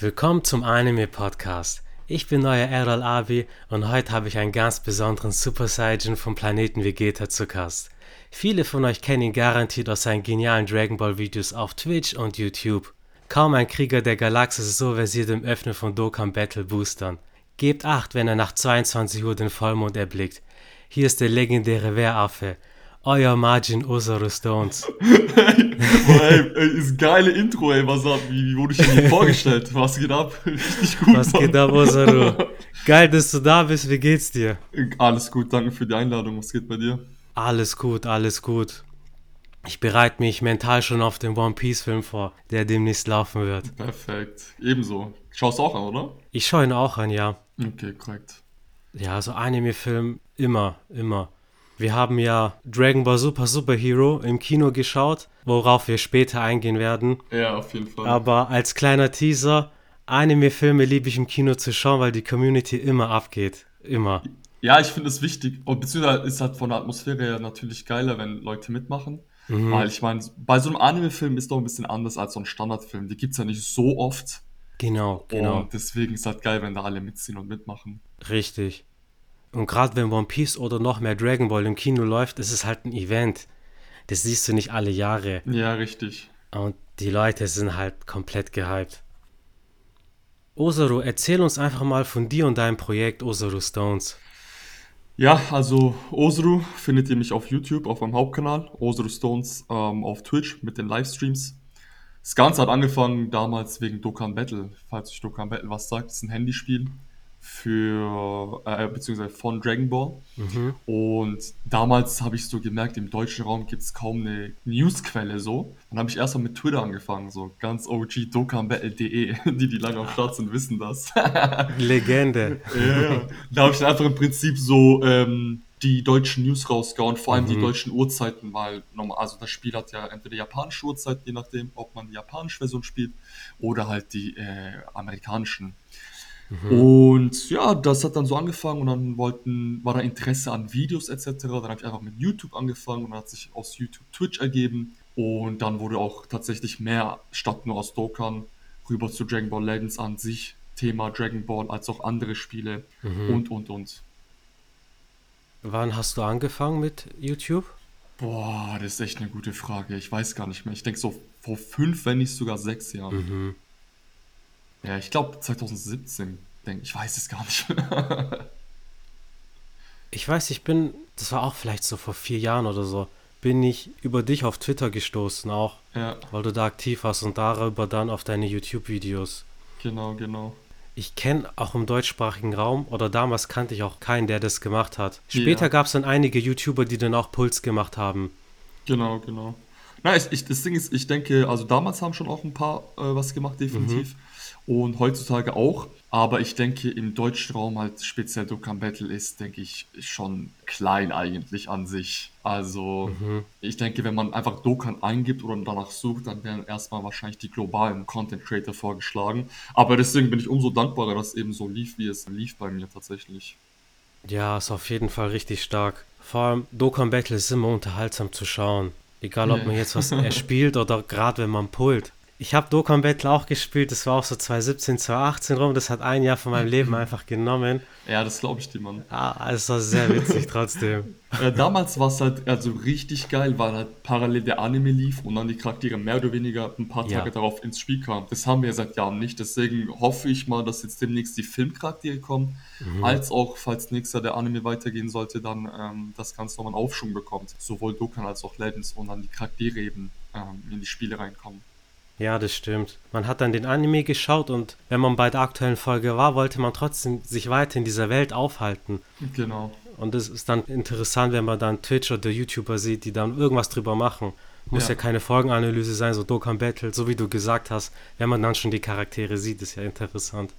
Willkommen zum Anime Podcast. Ich bin neuer Errol Abi und heute habe ich einen ganz besonderen Super Saiyan vom Planeten Vegeta zu Gast. Viele von euch kennen ihn garantiert aus seinen genialen Dragon Ball Videos auf Twitch und YouTube. Kaum ein Krieger der Galaxis ist so versiert im Öffnen von Dokkan Battle Boostern. Gebt acht, wenn er nach 22 Uhr den Vollmond erblickt. Hier ist der legendäre Wehraffe, euer Margin Osaru Stones. Boah, ey, ey, ist geile Intro, ey. Was ab? Wie, wie wurde ich denn hier vorgestellt? Was geht ab? Richtig gut. Was Mann. geht ab, Osaru? Geil, dass du da bist. Wie geht's dir? Alles gut, danke für die Einladung. Was geht bei dir? Alles gut, alles gut. Ich bereite mich mental schon auf den One Piece Film vor, der demnächst laufen wird. Perfekt. Ebenso. Schaust du auch an, oder? Ich schaue ihn auch an, ja. Okay, korrekt. Ja, so Anime-Film immer, immer. Wir haben ja Dragon Ball Super Super Hero im Kino geschaut, worauf wir später eingehen werden. Ja, auf jeden Fall. Aber als kleiner Teaser, Anime-Filme liebe ich im Kino zu schauen, weil die Community immer abgeht. Immer. Ja, ich finde es wichtig. Und beziehungsweise ist halt von der Atmosphäre her natürlich geiler, wenn Leute mitmachen. Mhm. Weil ich meine, bei so einem Anime-Film ist doch ein bisschen anders als so ein Standardfilm. Die gibt es ja nicht so oft. Genau, genau. Und deswegen ist es halt geil, wenn da alle mitziehen und mitmachen. Richtig. Und gerade wenn One Piece oder noch mehr Dragon Ball im Kino läuft, ist es halt ein Event. Das siehst du nicht alle Jahre. Ja, richtig. Und die Leute sind halt komplett gehypt. Osaru, erzähl uns einfach mal von dir und deinem Projekt Osaru Stones. Ja, also Osaru findet ihr mich auf YouTube, auf meinem Hauptkanal. Osaru Stones ähm, auf Twitch mit den Livestreams. Das Ganze hat angefangen damals wegen Dokkan Battle. Falls euch Dokkan Battle was sagt, das ist ein Handyspiel für, äh, beziehungsweise von Dragon Ball. Mhm. Und damals habe ich so gemerkt, im deutschen Raum gibt es kaum eine Newsquelle so. Dann habe ich erstmal mit Twitter angefangen, so ganz OG dokanbattle.de. Die, die lange am Start sind, wissen das. Legende. ja. Da habe ich dann einfach im Prinzip so ähm, die deutschen News rausgehauen, vor allem mhm. die deutschen Uhrzeiten, weil normal, also das Spiel hat ja entweder japanische Uhrzeiten, je nachdem, ob man die japanische Version spielt, oder halt die äh, amerikanischen. Mhm. Und ja, das hat dann so angefangen und dann wollten, war da Interesse an Videos etc. Dann habe ich einfach mit YouTube angefangen und dann hat sich aus YouTube Twitch ergeben. Und dann wurde auch tatsächlich mehr statt nur aus Dokkan rüber zu Dragon Ball Legends an sich, Thema Dragon Ball, als auch andere Spiele mhm. und und und. Wann hast du angefangen mit YouTube? Boah, das ist echt eine gute Frage. Ich weiß gar nicht mehr. Ich denke so vor fünf, wenn nicht sogar sechs Jahren. Mhm. Ja, ich glaube 2017, denke ich, weiß es gar nicht. ich weiß, ich bin, das war auch vielleicht so vor vier Jahren oder so, bin ich über dich auf Twitter gestoßen auch, ja. weil du da aktiv warst und darüber dann auf deine YouTube-Videos. Genau, genau. Ich kenne auch im deutschsprachigen Raum oder damals kannte ich auch keinen, der das gemacht hat. Später ja. gab es dann einige YouTuber, die dann auch Puls gemacht haben. Genau, genau. Na, ich, ich, das Ding ist, ich denke, also damals haben schon auch ein paar äh, was gemacht, definitiv. Mhm und heutzutage auch. Aber ich denke, im deutschen Raum halt speziell Dokkan Battle ist, denke ich, schon klein eigentlich an sich. Also mhm. ich denke, wenn man einfach Dokkan eingibt oder danach sucht, dann werden erstmal wahrscheinlich die globalen Content Creator vorgeschlagen. Aber deswegen bin ich umso dankbarer, dass es eben so lief, wie es lief bei mir tatsächlich. Ja, ist auf jeden Fall richtig stark. Vor allem Dokkan Battle ist immer unterhaltsam zu schauen. Egal, ob man jetzt was erspielt oder gerade wenn man pullt. Ich habe Dokkan Battle auch gespielt, das war auch so 2017, 2018 rum, das hat ein Jahr von meinem Leben einfach genommen. Ja, das glaube ich dir, Mann. Ah, es war sehr witzig trotzdem. Äh, damals war es halt also richtig geil, weil halt parallel der Anime lief und dann die Charaktere mehr oder weniger ein paar Tage ja. darauf ins Spiel kamen. Das haben wir ja seit Jahren nicht, deswegen hoffe ich mal, dass jetzt demnächst die Filmcharaktere kommen, mhm. als auch, falls nächstes Jahr der Anime weitergehen sollte, dann ähm, das Ganze nochmal einen Aufschwung bekommt. Sowohl Dokkan als auch Legends und dann die Charaktere eben ähm, in die Spiele reinkommen. Ja, das stimmt. Man hat dann den Anime geschaut und wenn man bei der aktuellen Folge war, wollte man trotzdem sich weiter in dieser Welt aufhalten. Genau. Und es ist dann interessant, wenn man dann Twitch oder YouTuber sieht, die dann irgendwas drüber machen. Muss ja, ja keine Folgenanalyse sein, so Dokkan Battle, so wie du gesagt hast. Wenn man dann schon die Charaktere sieht, ist ja interessant.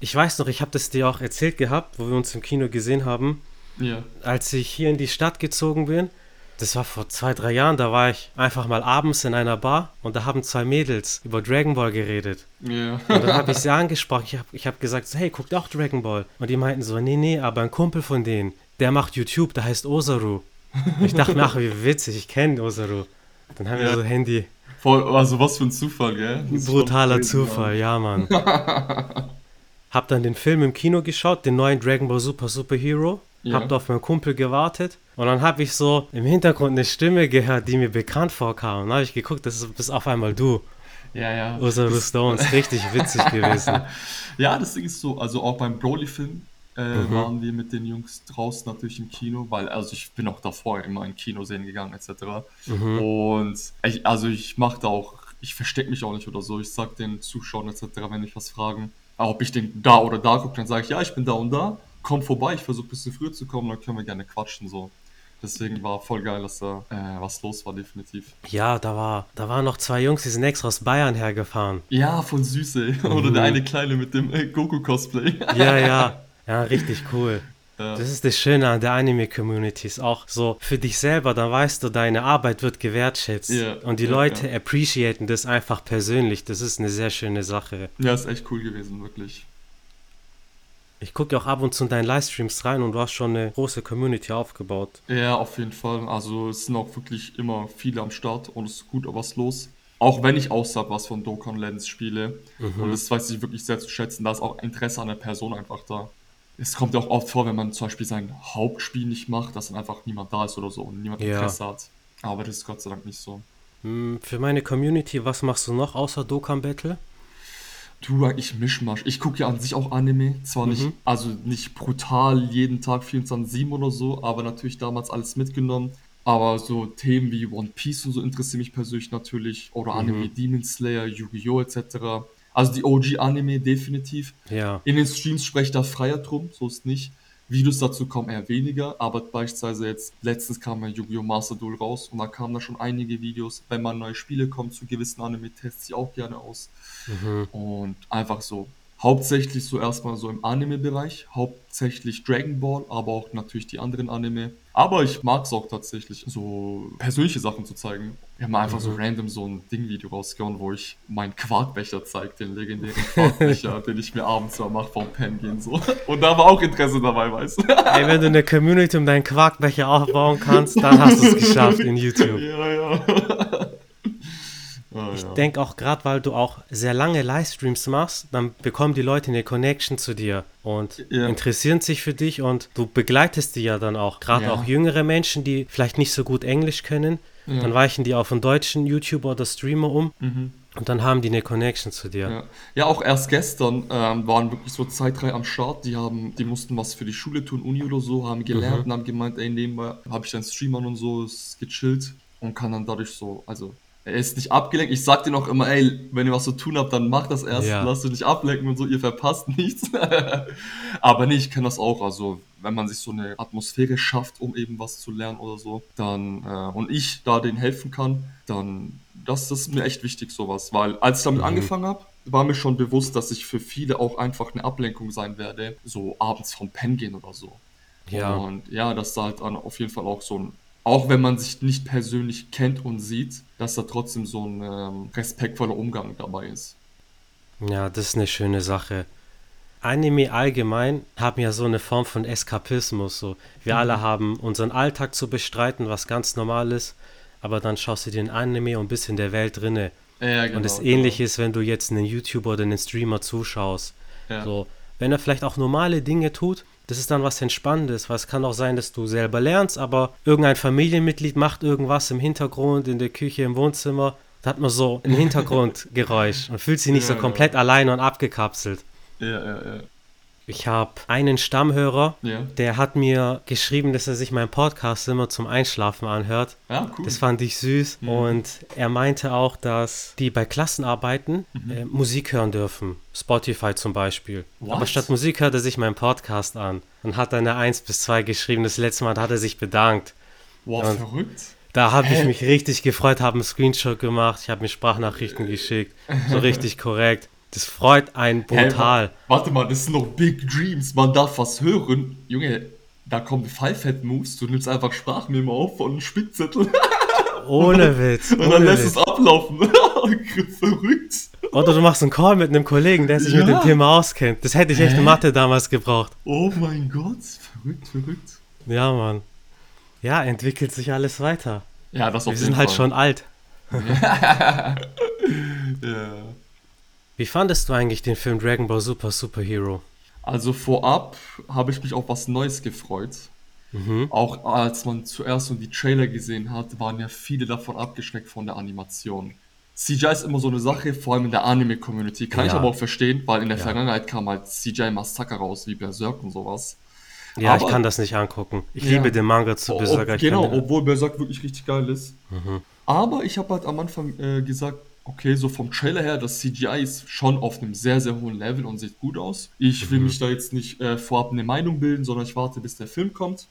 Ich weiß noch, ich habe das dir auch erzählt gehabt, wo wir uns im Kino gesehen haben. Ja. Als ich hier in die Stadt gezogen bin das war vor zwei, drei Jahren, da war ich einfach mal abends in einer Bar und da haben zwei Mädels über Dragon Ball geredet. Ja. Yeah. Und dann habe ich sie angesprochen. Ich habe ich hab gesagt, hey, guckt auch Dragon Ball. Und die meinten so, nee, nee, aber ein Kumpel von denen, der macht YouTube, der heißt Osaru. Und ich dachte mir, ach, wie witzig, ich kenne Osaru. Dann haben ja. wir so Handy, Voll, also was für ein Zufall, gell? Das Brutaler Zufall, ja, Mann. Hab dann den Film im Kino geschaut, den neuen Dragon Ball Super Super Hero. Ja. Hab da auf meinen Kumpel gewartet. Und dann habe ich so im Hintergrund eine Stimme gehört, die mir bekannt vorkam. Und dann habe ich geguckt, das ist auf einmal du. Ja, ja. Das- Stones, richtig witzig gewesen. Ja, das Ding ist so, also auch beim Broly-Film äh, Mhm. waren wir mit den Jungs draußen natürlich im Kino, weil, also ich bin auch davor immer in Kino sehen gegangen, etc. Mhm. Und ich, also ich mache da auch, ich verstecke mich auch nicht oder so. Ich sag den Zuschauern etc., wenn mich was fragen, auch ob ich den da oder da gucke, dann sage ich, ja, ich bin da und da, komm vorbei, ich versuche ein bisschen früher zu kommen, dann können wir gerne quatschen, so. Deswegen war voll geil, dass da äh, was los war, definitiv. Ja, da war, da waren noch zwei Jungs, die sind extra aus Bayern hergefahren. Ja, voll süß, ey. Oder der eine Kleine mit dem äh, Goku-Cosplay. Ja, ja. Ja, richtig cool. Ja. Das ist das Schöne an der Anime-Community. Ist auch so für dich selber, dann weißt du, deine Arbeit wird gewertschätzt. Ja, Und die ja, Leute ja. appreciaten das einfach persönlich. Das ist eine sehr schöne Sache. Ja, ist echt cool gewesen, wirklich. Ich gucke auch ab und zu in deinen Livestreams rein und du hast schon eine große Community aufgebaut. Ja, auf jeden Fall. Also es sind auch wirklich immer viele am Start und es ist gut was los. Auch wenn ich außerhalb was von Dokkan Lens spiele. Und das weiß ich wirklich sehr zu schätzen. Da ist auch Interesse an der Person einfach da. Es kommt ja auch oft vor, wenn man zum Beispiel sein Hauptspiel nicht macht, dass dann einfach niemand da ist oder so und niemand Ja. Interesse hat. Aber das ist Gott sei Dank nicht so. Hm, Für meine Community, was machst du noch außer Dokkan Battle? Du, ich Mischmasch. Ich gucke ja an sich auch Anime. Zwar nicht, also nicht brutal jeden Tag 24-7 oder so, aber natürlich damals alles mitgenommen. Aber so Themen wie One Piece und so interessieren mich persönlich natürlich. Oder Anime wie Demon Slayer, Yu-Gi-Oh! etc. Also die OG-Anime definitiv. Ja. In den Streams spreche ich da freier drum, so ist nicht. Videos dazu kommen eher weniger, aber beispielsweise jetzt letztens kam ja Yu-Gi-Oh! Master Duel raus und da kamen da schon einige Videos. Wenn mal neue Spiele kommen zu gewissen Anime, teste ich auch gerne aus. Und einfach so, hauptsächlich so erstmal so im Anime-Bereich, hauptsächlich Dragon Ball, aber auch natürlich die anderen Anime. Aber ich mag es auch tatsächlich, so persönliche Sachen zu zeigen. Wir haben einfach so random so ein Ding-Video rausgehauen, wo ich meinen Quarkbecher zeige, den legendären Quarkbecher, den ich mir abends mal mache vorm Pennen gehen so. Und da war auch Interesse dabei, weißt du? Ey, wenn du eine Community um deinen Quarkbecher aufbauen kannst, dann hast du es geschafft in YouTube. ja, ja. Ah, Ich ja. denke auch gerade, weil du auch sehr lange Livestreams machst, dann bekommen die Leute eine Connection zu dir und Ja. interessieren sich für dich und du begleitest die ja dann auch. Gerade Ja. auch jüngere Menschen, die vielleicht nicht so gut Englisch können, dann weichen die auf einen deutschen YouTuber oder Streamer um und dann haben die eine Connection zu dir. Mhm. Ja. ja, auch erst gestern ähm, waren wirklich so zwei, drei am Start, die haben, die mussten was für die Schule tun, Uni oder so, haben gelernt und haben gemeint, ey, nebenbei habe ich dann Streamern und so, ist gechillt und kann dann dadurch so, also er ist nicht abgelenkt. Ich sag dir noch immer, ey, wenn ihr was zu tun habt, dann macht das erst, Ja. lasst euch nicht ablenken und so, ihr verpasst nichts. Aber nee, ich kenne das auch, also wenn man sich so eine Atmosphäre schafft, um eben was zu lernen oder so, dann äh, und ich da denen helfen kann, dann das, das ist mir echt wichtig, sowas. Weil als ich damit angefangen habe, war mir schon bewusst, dass ich für viele auch einfach eine Ablenkung sein werde, so abends vom Pen gehen oder so. Ja. Und ja, dass da halt dann auf jeden Fall auch so ein, auch wenn man sich nicht persönlich kennt und sieht, dass da trotzdem so ein ähm, respektvoller Umgang dabei ist. Ja, das ist eine schöne Sache. Anime allgemein haben ja so eine Form von Eskapismus. So. Wir alle haben unseren Alltag zu bestreiten, was ganz normal ist, aber dann schaust du dir ein Anime und bist in der Welt drinne. Ja, genau, und das ähnliche ist, wenn du jetzt einen YouTuber oder einen Streamer zuschaust. Ja. So, wenn er vielleicht auch normale Dinge tut, das ist dann was Entspannendes, weil es kann auch sein, dass du selber lernst, aber irgendein Familienmitglied macht irgendwas im Hintergrund, in der Küche, im Wohnzimmer. Da hat man so ein Hintergrundgeräusch und fühlt sich nicht so Ja, komplett allein und abgekapselt. Ja, ja, ja. Ich habe einen Stammhörer, Ja. der hat mir geschrieben, dass er sich meinen Podcast immer zum Einschlafen anhört. Ja, cool. Das fand ich süß. Und er meinte auch, dass die bei Klassenarbeiten äh, Musik hören dürfen. Spotify zum Beispiel. What? Aber statt Musik hört er sich meinen Podcast an. Und hat dann eine 1 bis 2 geschrieben. Das letzte Mal hat er sich bedankt. wow, und- verrückt. Da habe ich mich richtig gefreut, habe einen Screenshot gemacht, ich habe mir Sprachnachrichten geschickt. So richtig korrekt. Das freut einen brutal. wa- warte mal, das sind noch Big Dreams. Man darf was hören. Junge, da kommen Five-Head-Moves. Du nimmst einfach Sprachmemo auf von einem Spickzettel Ohne Witz. und dann lässt Witz. es ablaufen. Verrückt. Oder du machst einen Call mit einem Kollegen, der sich mit Ja. dem Thema auskennt. Das hätte ich echt in? Mathe damals gebraucht. Oh mein Gott, verrückt, verrückt. Ja, Mann. Ja, entwickelt sich alles weiter. Ja, das auf Wir sind halt Fall. schon alt. ja. Wie fandest du eigentlich den Film Dragon Ball Super Superhero? Also vorab habe ich mich auf was Neues gefreut. Mhm. Auch als man zuerst so die Trailer gesehen hat, waren ja viele davon abgeschreckt von der Animation. CGI ist immer so eine Sache, vor allem in der Anime-Community. Kann ja. ich aber auch verstehen, weil in der ja. Vergangenheit kam halt CGI-Massaker raus, wie Berserk und sowas. Ja, aber, ich kann das nicht angucken. Ich ja. liebe den Manga zu Berserk. Ob, genau, obwohl Berserk wirklich richtig geil ist. Mhm. Aber ich habe halt am Anfang äh, gesagt, okay, so vom Trailer her, das CGI ist schon auf einem sehr, sehr hohen Level und sieht gut aus. Ich will mhm. mich da jetzt nicht äh, vorab eine Meinung bilden, sondern ich warte, bis der Film kommt.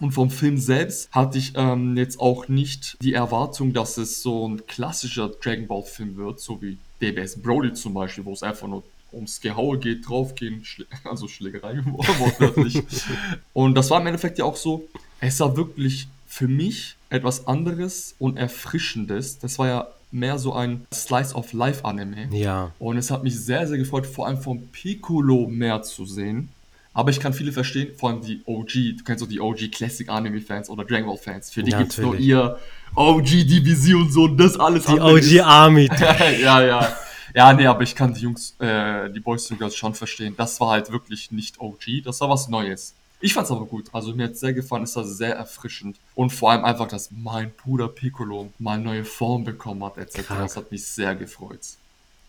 Und vom Film selbst hatte ich ähm, jetzt auch nicht die Erwartung, dass es so ein klassischer Dragon Ball Film wird, so wie DBS Brody zum Beispiel, wo es einfach nur ums Gehaue geht, draufgehen, Schlä also Schlägerei wortwörtlich. und das war im Endeffekt ja auch so, es war wirklich für mich etwas anderes und erfrischendes. Das war ja mehr so ein Slice of Life Anime. Ja. Und es hat mich sehr, sehr gefreut, vor allem vom Piccolo mehr zu sehen. Aber ich kann viele verstehen, vor allem die OG, du kennst so die OG Classic Anime Fans oder Dragon Ball Fans. Für die ja, gibt's nur ihr OG Division so und das alles. Die OG Army. ja, ja. Ja, nee, aber ich kann die Jungs, äh, die Boys and Girls schon verstehen. Das war halt wirklich nicht OG, das war was Neues. Ich fand's aber gut. Also mir hat's sehr gefallen, ist das sehr erfrischend. Und vor allem einfach, dass mein Bruder Piccolo mal neue Form bekommen hat, etc. Krank. Das hat mich sehr gefreut.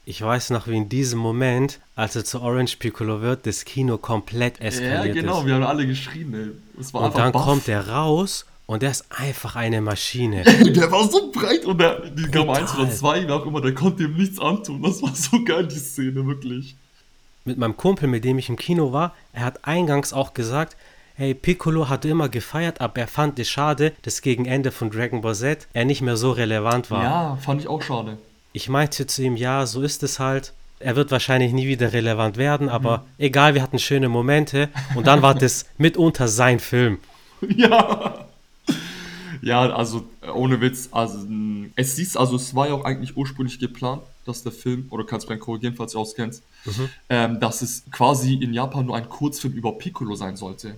Ich weiß noch, wie in diesem Moment, als er zu Orange Piccolo wird, das Kino komplett eskaliert ist. Ja, genau, ist. wir haben alle geschrien, ey. Es war und dann baff. kommt er raus und der ist einfach eine Maschine. der war so breit und der, die kam eins oder zwei, wie auch immer, der konnte ihm nichts antun. Das war so geil, die Szene, wirklich. Mit meinem Kumpel, mit dem ich im Kino war, er hat eingangs auch gesagt, hey, Piccolo hatte immer gefeiert, aber er fand es schade, dass gegen Ende von Dragon Ball Z er nicht mehr so relevant war. Ja, fand ich auch schade. Ich meinte zu ihm, ja, so ist es halt. Er wird wahrscheinlich nie wieder relevant werden, aber mhm. egal, wir hatten schöne Momente und dann war das mitunter sein Film. Ja. Ja, also ohne Witz, also es ist, also es war ja auch eigentlich ursprünglich geplant, dass der Film, oder kannst du mich korrigieren, falls du auskennst, mhm. ähm, dass es quasi in Japan nur ein Kurzfilm über Piccolo sein sollte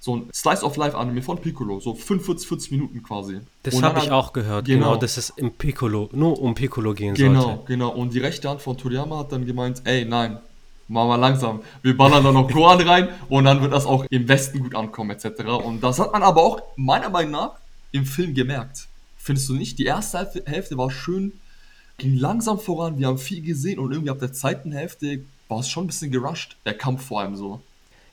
so ein Slice of Life Anime von Piccolo, so 45, 40 Minuten quasi. Das habe ich auch gehört, genau. genau, dass es im Piccolo, nur um Piccolo gehen genau, sollte. Genau, genau. Und die rechte Hand von Toriyama hat dann gemeint, ey, nein, machen wir langsam. Wir ballern da noch Koan rein und dann wird das auch im Westen gut ankommen, etc. Und das hat man aber auch meiner Meinung nach im Film gemerkt. Findest du nicht? Die erste Hälfte war schön, ging langsam voran, wir haben viel gesehen und irgendwie ab der zweiten Hälfte war es schon ein bisschen gerusht, der Kampf vor allem so.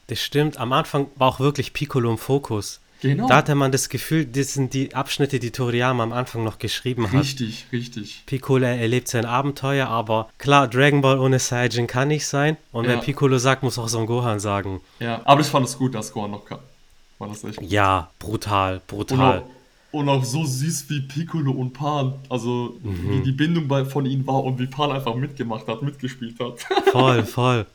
Das stimmt. Am Anfang war auch wirklich Piccolo im Fokus. Genau. Da hatte man das Gefühl, das sind die Abschnitte, die Toriyama am Anfang noch geschrieben hat. Richtig, richtig. Piccolo erlebt sein Abenteuer, aber klar, Dragon Ball ohne Saiyajin kann nicht sein. Und ja. wenn Piccolo sagt, muss auch Son Gohan sagen. Ja, aber ich fand es gut, dass Gohan noch kam. War das echt? Ja, brutal, brutal. Und und auch so süß wie Piccolo und Pan, also mhm. wie die Bindung bei, von ihnen war und wie Pan einfach mitgemacht hat, mitgespielt hat. Voll, voll.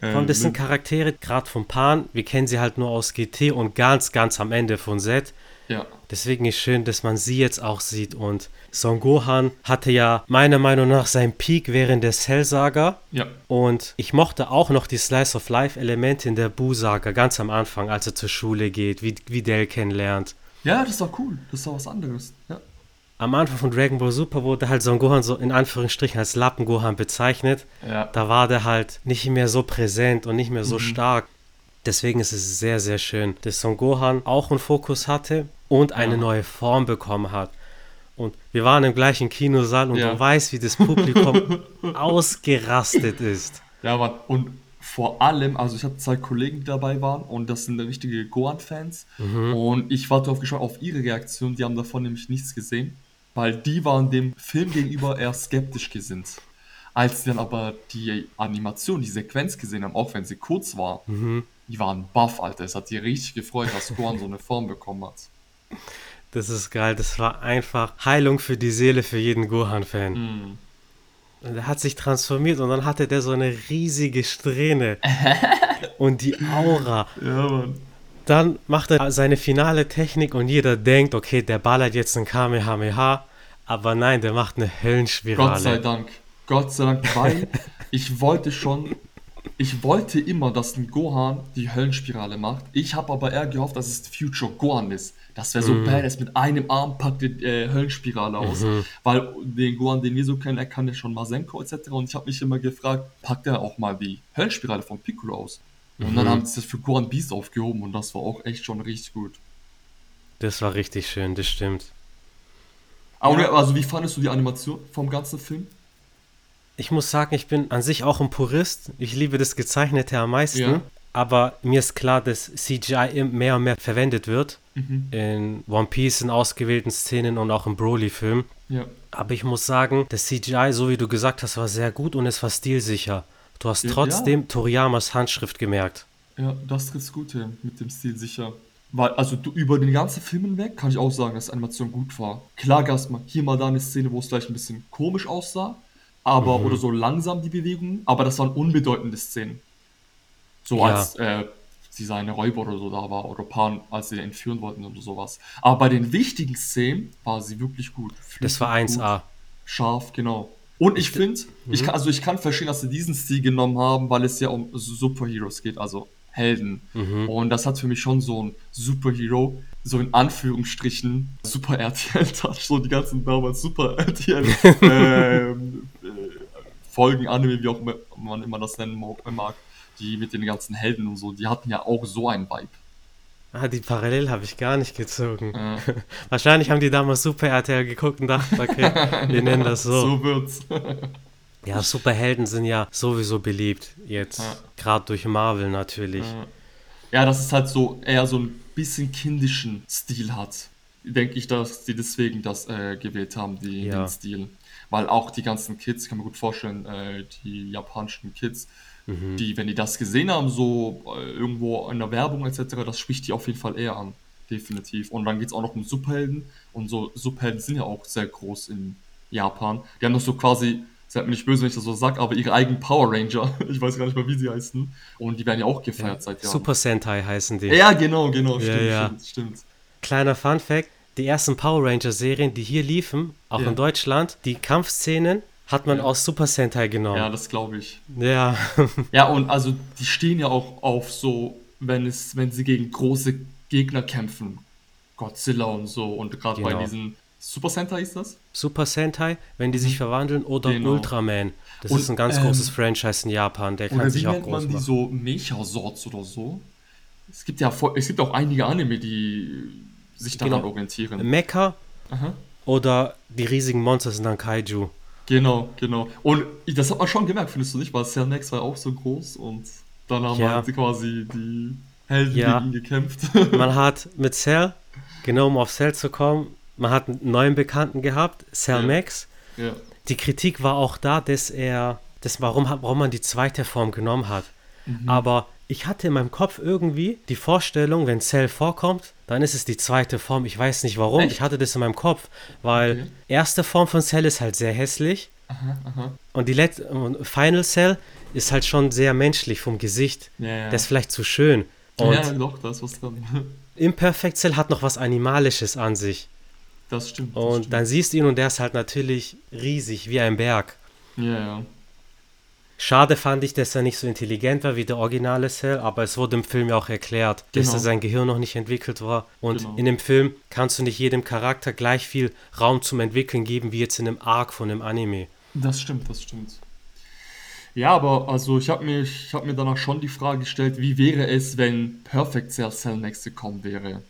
Von das sind Charaktere, gerade von Pan, wir kennen sie halt nur aus GT und ganz, ganz am Ende von Z. Ja. Deswegen ist schön, dass man sie jetzt auch sieht. Und Son Gohan hatte ja meiner Meinung nach seinen Peak während der Cell-Saga. Ja. Und ich mochte auch noch die Slice of Life-Elemente in der Buu-Saga ganz am Anfang, als er zur Schule geht, wie, wie Dell kennenlernt. Ja, das war cool. Das war was anderes. Ja am Anfang von Dragon Ball Super wurde halt Son Gohan so in Anführungsstrichen als Lappen Gohan bezeichnet. Ja. Da war der halt nicht mehr so präsent und nicht mehr so mhm. stark. Deswegen ist es sehr, sehr schön, dass Son Gohan auch einen Fokus hatte und eine ja. neue Form bekommen hat. Und wir waren im gleichen Kinosaal und ja. du weißt, wie das Publikum ausgerastet ist. Ja, Mann. Und vor allem, also ich hatte zwei Kollegen, die dabei waren und das sind richtige Gohan-Fans. Mhm. Und ich warte darauf gespannt auf ihre Reaktion. Die haben davon nämlich nichts gesehen weil die waren dem Film gegenüber eher skeptisch gesinnt. Als sie dann aber die Animation, die Sequenz gesehen haben, auch wenn sie kurz war, mhm. die waren baff, Alter. Es hat die richtig gefreut, dass Gohan so eine Form bekommen hat. Das ist geil. Das war einfach Heilung für die Seele für jeden Gohan-Fan. Mhm. Er hat sich transformiert und dann hatte der so eine riesige Strähne. und die Aura. Ja, Mann. Dann macht er seine finale Technik und jeder denkt, okay, der ballert jetzt ein Kamehameha. Aber nein, der macht eine Höllenspirale. Gott sei Dank. Gott sei Dank, weil ich wollte schon ich wollte immer, dass ein Gohan die Höllenspirale macht. Ich habe aber eher gehofft, dass es Future Gohan ist. Das wäre so Mhm. badass. Mit einem Arm packt die äh, Höllenspirale aus. Weil den Gohan, den wir so kennen, er kann ja schon Masenko etc. Und ich habe mich immer gefragt, packt er auch mal die Höllenspirale von Piccolo aus? Und dann Mhm. haben sie das für Gohan Beast aufgehoben und das war auch echt schon richtig gut. Das war richtig schön, das stimmt. Aber Ja. also wie fandest du die Animation vom ganzen Film? Ich muss sagen, ich bin an sich auch ein Purist. Ich liebe das Gezeichnete am meisten. Ja. Aber mir ist klar, dass CGI mehr und mehr verwendet wird. In One Piece, in ausgewählten Szenen und auch im Broly-Film. Ja. Aber ich muss sagen, das CGI, so wie du gesagt hast, war sehr gut und es war stilsicher. Du hast Ja, trotzdem Toriyamas Handschrift gemerkt. Ja, das trifft's gut hin, mit dem Stil sicher. Weil, also du, über den ganzen Film hinweg kann ich auch sagen, dass Animation gut war. Klar gab es mal hier mal da eine Szene, wo es vielleicht ein bisschen komisch aussah, aber oder so langsam die Bewegungen, aber das waren unbedeutende Szenen. So Ja. als äh, sie seine Räuber oder so da war oder Pan, als sie entführen wollten oder sowas. Aber bei den wichtigen Szenen war sie wirklich gut. Das war Flüssig, gut. 1A. Scharf, genau. Und ich finde, ich kann, also ich kann verstehen, dass sie diesen Stil genommen haben, weil es ja um Superheroes geht, also Helden. Und das hat für mich schon so ein Superhero, so in Anführungsstrichen, Super RTL-Touch, so die ganzen damals Super RTL ähm, äh, Folgen, Anime, wie auch immer man immer das nennen mo- mag, die mit den ganzen Helden und so, die hatten ja auch so einen Vibe. Ah, die Parallel habe ich gar nicht gezogen. Äh, Wahrscheinlich haben die damals Super RTL geguckt und dachten, okay, wir nennen das so. so wird's. Ja, Superhelden sind ja sowieso beliebt. Jetzt, Ja. gerade durch Marvel natürlich. Ja, dass es halt so eher so ein bisschen kindischen Stil hat. Denke ich, dass die deswegen das äh, gewählt haben, die, Ja. den Stil. Weil auch die ganzen Kids, ich kann mir gut vorstellen, äh, die japanischen Kids, Mhm. die, wenn die das gesehen haben, so äh, irgendwo in der Werbung etc., das spricht die auf jeden Fall eher an. Definitiv. Und dann geht es auch noch um Superhelden. Und so Superhelden sind ja auch sehr groß in Japan. Die haben doch so quasi, seid mir nicht böse, wenn ich das so sage, aber ihre eigenen Power Ranger. Ich weiß gar nicht mal, wie sie heißen. Und die werden ja auch gefeiert seit Jahren. Super Sentai heißen die. Ja, genau, genau, Ja, stimmt, ja. stimmt, stimmt. Kleiner Fun Fact: Die ersten Power Ranger-Serien, die hier liefen, auch Ja. in Deutschland, die Kampfszenen hat man Ja. aus Super Sentai Ja, genommen. das glaube ich. Ja, Ja, und also die stehen ja auch auf so, wenn es, wenn sie gegen große Gegner kämpfen. Godzilla und so. Und gerade bei Genau. diesen Super Sentai ist das? Super Sentai, wenn die sich verwandeln, oder Mhm. Genau. Ultraman. Das Und, ist ein ganz ähm, großes Franchise in Japan, der kann wie sich auch nennt groß man die machen. so Mecha-Sorts oder so? Es gibt ja es gibt auch einige Anime, die sich daran Genau. orientieren. Mecha Aha. oder die riesigen Monster sind dann Kaiju. Genau, genau. Und das hat man schon gemerkt, findest du nicht? Weil Cell Max war auch so groß und dann haben Ja. halt quasi die Helden Ja. gegen ihn gekämpft. Man hat mit Cell, genau um auf Cell zu kommen, man hat einen neuen Bekannten gehabt, Cell Ja. Max. ja. Die Kritik war auch da, dass er, das warum, warum man die zweite Form genommen hat. Mhm. Aber ich hatte in meinem Kopf irgendwie die Vorstellung, wenn Cell vorkommt, dann ist es die zweite Form. Ich weiß nicht warum. Echt? Ich hatte das in meinem Kopf, weil Okay. erste Form von Cell ist halt sehr hässlich. Und die letzte Final Cell ist halt schon sehr menschlich vom Gesicht. Ja, ja. Das ist vielleicht zu schön. Und ja, doch, da ist was dran. Imperfect Cell hat noch was Animalisches an sich. Das stimmt. Das Und stimmt. dann siehst du ihn und der ist halt natürlich riesig, wie ein Berg. Ja, ja. Schade fand ich, dass er nicht so intelligent war wie der originale Cell, aber es wurde im Film ja auch erklärt, dass Genau. er sein Gehirn noch nicht entwickelt war. Und Genau. in dem Film kannst du nicht jedem Charakter gleich viel Raum zum Entwickeln geben, wie jetzt in einem Arc von einem Anime. Das stimmt, das stimmt. Ja, aber also ich habe mir, ich hab mir danach schon die Frage gestellt, wie wäre es, wenn Perfect Cell Cell Next gekommen wäre?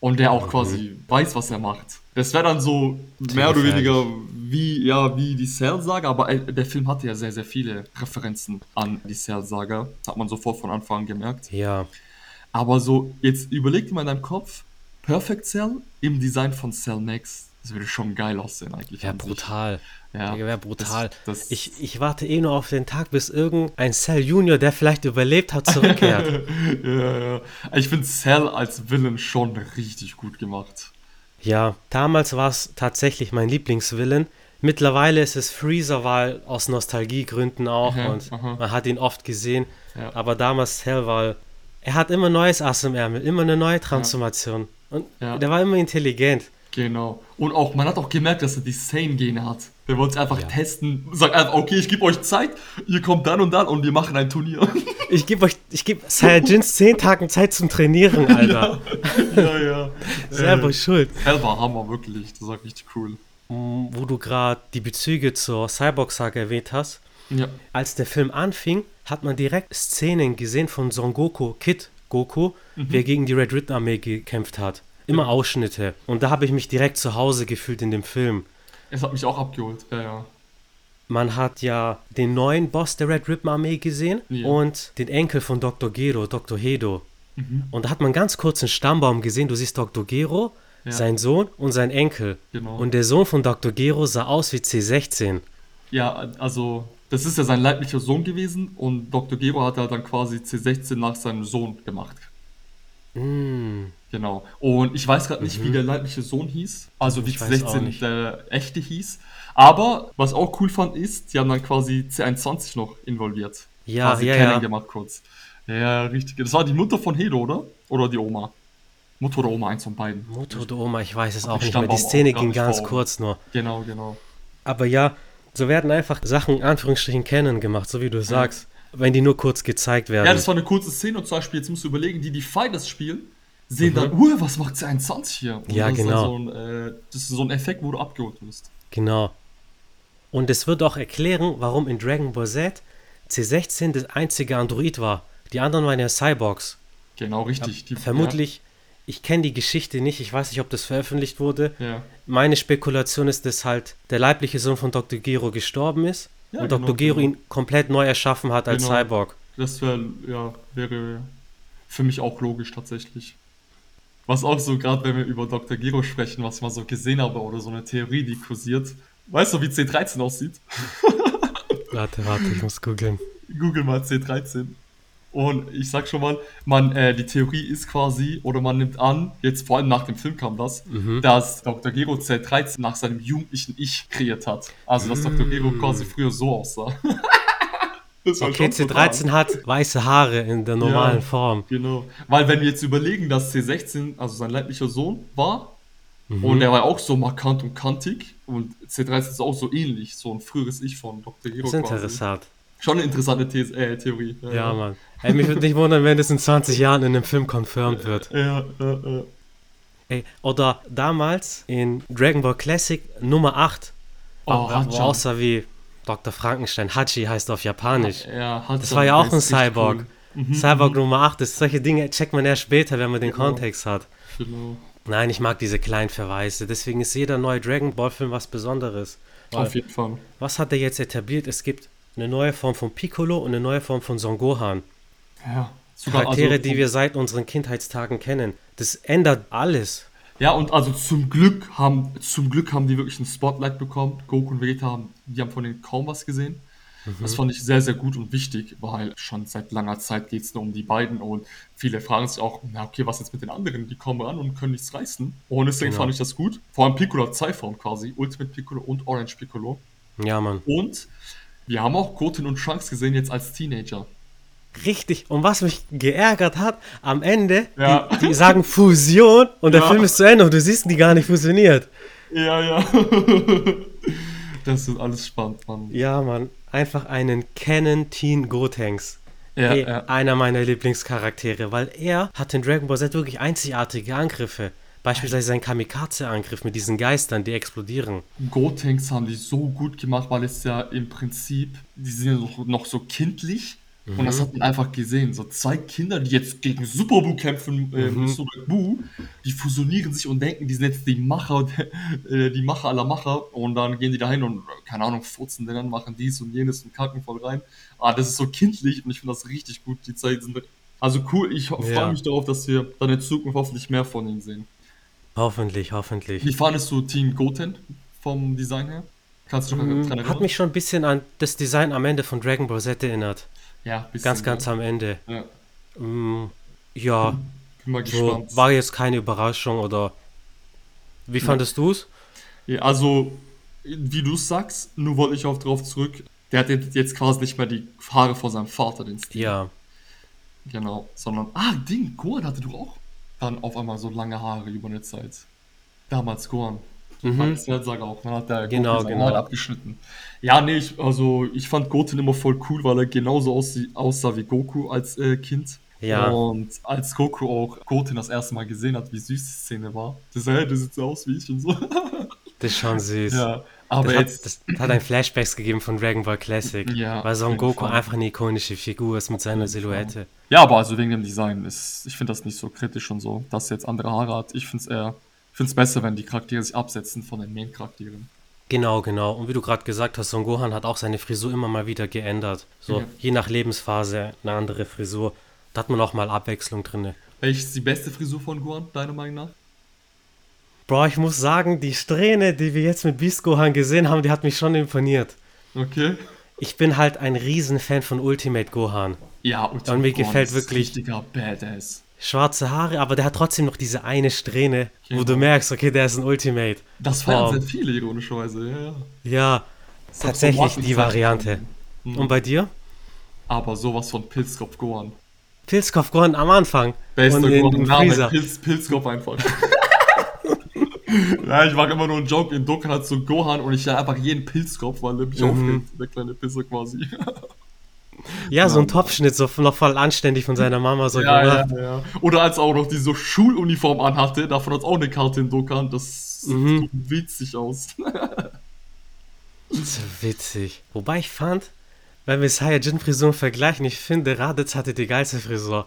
Und der auch quasi weiß, was er macht. Das wäre dann so mehr oder weniger wie, ja, wie die Cell-Saga, aber äh, der Film hatte ja sehr, sehr viele Referenzen an die Cell-Saga. Hat man sofort von Anfang an gemerkt. Ja, Aber so, jetzt überleg dir mal in deinem Kopf, Perfect Cell im Design von Cell Next. Das würde schon geil aussehen eigentlich. wäre brutal. Ja, wäre brutal. Das, das, Ich, ich warte eh nur auf den Tag, bis irgendein Cell Junior, der vielleicht überlebt hat, zurückkehrt. ja, ja. Ich finde Cell als Villain schon richtig gut gemacht. ja, damals war es tatsächlich mein Lieblingsvillain. Mittlerweile ist es Freezer, weil aus Nostalgiegründen auch Aha, und aha. man hat ihn oft gesehen. Ja. Aber damals Cell, weil er hat immer neues Ass im Ärmel, immer eine neue Transformation. Und Ja. der war immer intelligent. Genau. Und auch, man hat auch gemerkt, dass er die Sane-Gene hat. Der wollte es einfach Ja. testen. Sagt einfach, okay, ich gebe euch Zeit, ihr kommt dann und dann und wir machen ein Turnier. Ich gebe euch, ich gebe Saiyajins 10 Tagen Zeit zum Trainieren, Alter. ja, ja. Selber Äh, schuld. Er war Hammer, wirklich. Das war richtig cool. Mm, Wo du gerade die Bezüge zur Cyborg-Saga erwähnt hast. Ja. Als der Film anfing, hat man direkt Szenen gesehen von Son Goku, Kid Goku, wer gegen die Red Ribbon Armee gekämpft hat. Immer Ausschnitte. Und da habe ich mich direkt zu Hause gefühlt in dem Film. Es hat mich auch abgeholt. Ja, ja. Man hat ja den neuen Boss der Red Ribbon Armee gesehen Ja. und den Enkel von Dr. Gero, Dr. Hedo. Mhm. Und da hat man ganz kurz einen Stammbaum gesehen. Du siehst Dr. Gero, Ja. sein Sohn und sein Enkel. Genau. Und der Sohn von Dr. Gero sah aus wie C16. Ja, also, das ist ja sein leiblicher Sohn gewesen und Dr. Gero hat halt dann quasi C16 nach seinem Sohn gemacht. Mm, Genau. Und ich weiß gerade nicht, wie der leibliche Sohn hieß. Also wie Mhm. Ich weiß auch C16 nicht. der echte hieß. Aber was auch cool fand, ist, die haben dann quasi C21 noch involviert. Ja, quasi ja, ja. gemacht kurz. Ja, richtig. Das war die Mutter von Hedo, oder? Oder die Oma? Mutter oder Oma, eins von beiden. Mutter oder Oma, ich weiß es auch den nicht mehr. Die Szene ging ganz vor kurz nur. Genau, genau. Aber ja, so werden einfach Sachen in Anführungsstrichen kennen gemacht, so wie du sagst. Wenn die nur kurz gezeigt werden. Ja, das war eine kurze Szene und zum Beispiel, jetzt musst du überlegen, die, die Fighters spielen, sehen Mhm. dann, uh, was macht C21 hier? Und Ja, das Ist genau. dann so ein, äh, das ist so ein Effekt, wo du abgeholt wirst. Genau. Und es wird auch erklären, warum in Dragon Ball Z C16 das einzige Android war. Die anderen waren ja Cyborgs. Genau, richtig. Die, Vermutlich, ich kenne die Geschichte nicht, ich weiß nicht, ob das veröffentlicht wurde. Ja, ja. Meine Spekulation ist, dass halt der leibliche Sohn von Dr. Gero gestorben ist Ja, und genau, Dr. Gero genau. ihn komplett neu erschaffen hat als Genau. Cyborg. Das wär, ja, wäre für mich auch logisch tatsächlich. Was auch so, gerade wenn wir über Dr. Gero sprechen, was ich mal so gesehen habe oder so eine Theorie, die kursiert. Weißt du, wie C13 aussieht? Warte, warte, ich muss googeln. Google mal C13. Und ich sag schon mal, man, äh, die Theorie ist quasi, oder man nimmt an, jetzt vor allem nach dem Film kam das, Mhm. dass Dr. Gero C13 nach seinem jugendlichen Ich kreiert hat. Also, dass Dr. Gero quasi früher so aussah. war Okay, schon brutal. C13 hat weiße Haare in der normalen Ja. Form. Genau. Weil wenn wir jetzt überlegen, dass C16, also sein leiblicher Sohn war, Mhm. und er war auch so markant und kantig, und C13 ist auch so ähnlich, so ein früheres Ich von Dr. Hero Das ist interessant. Schon eine interessante These, äh, Theorie. Ja, Mann. Ey, mich würde nicht wundern, wenn das in 20 Jahren in einem Film confirmed wird. Ja, ja, ja. Ey, oder damals in Dragon Ball Classic Nummer 8, Oh, wo Hachan. aussah wie Dr. Frankenstein. Hachi heißt auf Japanisch. Ja, Hachan, Das war ja auch ein Cyborg. cool. Mhm, Cyborg Nummer 8 ist solche Dinge checkt man erst später, wenn man den Genau. Kontext hat. Genau. Nein, ich mag diese kleinen Verweise. Deswegen ist jeder neue Dragon Ball Film was Besonderes. Weil, Auf jeden Fall. was hat er jetzt etabliert? Es gibt eine neue Form von Piccolo und eine neue Form von Son Gohan. Ja. Charaktere, also, die wir seit unseren Kindheitstagen kennen. Das ändert alles. Ja, und also zum Glück haben, zum Glück haben die wirklich ein Spotlight bekommen. Goku und Vegeta haben, die haben von denen kaum was gesehen. Das fand ich sehr, sehr gut und wichtig, weil schon seit langer Zeit geht es nur um die beiden und viele fragen sich auch, na okay, was jetzt mit den anderen? Die kommen ran und können nichts reißen. Und deswegen Genau. fand ich das gut. Vor allem Piccolo hat zwei Formen quasi, Ultimate Piccolo und Orange Piccolo. Ja, Mann. Und wir haben auch Goten und Trunks gesehen jetzt als Teenager. Richtig. Und was mich geärgert hat, am Ende, Ja. die, die sagen Fusion und der Ja. Film ist zu Ende und du siehst die gar nicht fusioniert. Ja, ja. das ist alles spannend, Mann. Ja, Mann. Einfach einen Canon Teen Gotenks. Ja, Ey, ja. Einer meiner Lieblingscharaktere, weil er hat in Dragon Ball Z wirklich einzigartige Angriffe. Beispielsweise sein Kamikaze-Angriff mit diesen Geistern, die explodieren. Gotenks haben die so gut gemacht, weil es ja im Prinzip, die sind ja noch, noch so kindlich. Und das hat man einfach gesehen. So zwei Kinder, die jetzt gegen Superbu kämpfen, äh, mit Super Bu, die fusionieren sich und denken, die sind jetzt die Macher, äh, die Macher aller Macher. Und dann gehen die dahin und, keine Ahnung, furzen den an, machen dies und jenes und kacken voll rein. Ah, das ist so kindlich und ich finde das richtig gut. Die Zeit sind. Also cool, ich Ja. freue mich darauf, dass wir dann in Zukunft hoffentlich mehr von ihnen sehen. Hoffentlich, hoffentlich. Wie fandest du Team Goten vom Design her? Kannst du noch dran erinnern? Hat mich schon ein bisschen an das Design am Ende von Dragon Ball Z erinnert. Ja, bisschen, Ganz, ganz ja. am Ende. Ja, Mm, Ja, bin mal so war jetzt keine Überraschung oder. Wie fandest du es? Ja, also, wie du sagst, nur wollte ich auch drauf zurück. Der hat jetzt quasi nicht mehr die Haare vor seinem Vater, den Stil. Ja. Genau. Sondern, ah, Ding, Gohan hatte doch auch dann auf einmal so lange Haare über eine Zeit. Damals Gohan. Mhm. Sage auch, man hat da genau, genau. abgeschnitten. Ja, nee, ich, also ich fand Goten immer voll cool, weil er genauso aussah, aussah wie Goku als äh, Kind. Ja. Und als Goku auch Goten das erste Mal gesehen hat, wie süß die Szene war, das, hey, das sieht so aus wie ich und so. Das ist schon süß. Ja, aber das, jetzt. hat, das hat ein Flashbacks gegeben von Dragon Ball Classic. Ja, weil Son auf jeden Goku Fall. einfach eine ikonische Figur ist mit seiner Silhouette. Ja, aber also wegen dem Design ist, ich finde das nicht so kritisch und so, dass er jetzt andere Haare hat. Ich finde es eher, finde es besser, wenn die Charaktere sich absetzen von den Main-Charakteren. Genau, genau. Und wie du gerade gesagt hast, Son Gohan hat auch seine Frisur immer mal wieder geändert. So, Ja. je nach Lebensphase eine andere Frisur. Da hat man auch mal Abwechslung drin. Welche ist die beste Frisur von Gohan, deiner Meinung nach? Bro, ich muss sagen, die Strähne, die wir jetzt mit Beast Gohan gesehen haben, die hat mich schon imponiert. Okay. Ich bin halt ein Riesenfan von Ultimate Gohan. Ja, Und mir gefällt ist wirklich- richtiger Badass. Schwarze Haare, aber der hat trotzdem noch diese eine Strähne, wo Genau. du merkst, okay, der ist ein Ultimate. Das feiern sehr viele, ironischerweise, ja, ja. Ja, tatsächlich die. Variante. Mhm. Und bei dir? Aber sowas von Pilzkopf Gohan. Pilzkopf Gohan am Anfang. Bester Gohan. Pilz, Pilzkopf einfach. ja, ich mache immer nur einen Joke, in hat so Gohan und ich ja einfach jeden Pilzkopf, weil er mich Mhm. aufregt, der kleine Pisser quasi. Ja, so ein Ja. Topfschnitt, so noch voll anständig von seiner Mama so ja, ja, gemacht. ja. Oder als er auch noch diese Schuluniform anhatte, davon hat es auch eine Karte in Dokkan, das Mhm. sieht so witzig aus. So witzig. Wobei ich fand, wenn wir Saiyajin-Frisuren vergleichen, ich finde, Raditz hatte die geilste Frisur.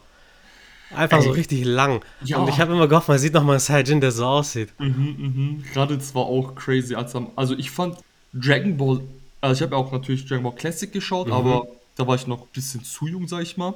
Einfach so Ey. richtig lang. Ja. Und ich habe immer gehofft, man sieht noch mal einen Saiyajin, der so aussieht. Mhm, mhm. Gerade zwar auch crazy, als am, also ich fand Dragon Ball, also ich habe ja auch natürlich Dragon Ball Classic geschaut, Mhm. aber da war ich noch ein bisschen zu jung, sag ich mal.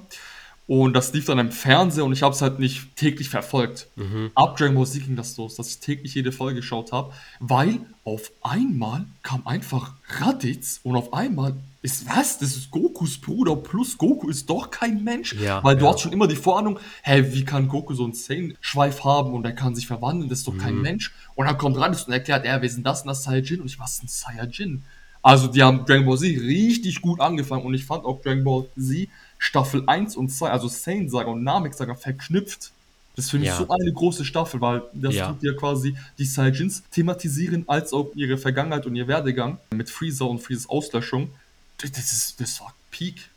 Und das lief dann im Fernsehen und ich habe es halt nicht täglich verfolgt. Mhm. Ab Dragon Ball Z ging das los, dass ich täglich jede Folge geschaut habe, weil auf einmal kam einfach Raditz und auf einmal ist was? Das ist Gokus Bruder plus Goku ist doch kein Mensch. Ja, weil du ja. hast schon immer die Vorahnung, hä, wie kann Goku so einen Saiyan-Schweif haben und er kann sich verwandeln, das ist doch Mhm. kein Mensch. Und dann kommt Raditz und erklärt, ja, wir sind das und das Saiyajin und ich, was ist ein Saiyajin? Also die haben Dragon Ball Z richtig gut angefangen und ich fand auch Dragon Ball Z Staffel 1 und 2, also Saiyan Saga und Namek Saga verknüpft. Das ist für mich Ja. so eine große Staffel, weil das Ja. tut ja quasi die Saiyajins thematisieren, als auch ihre Vergangenheit und ihr Werdegang mit Freezer und Freezers Auslöschung. Das, das, ist, das war Peak.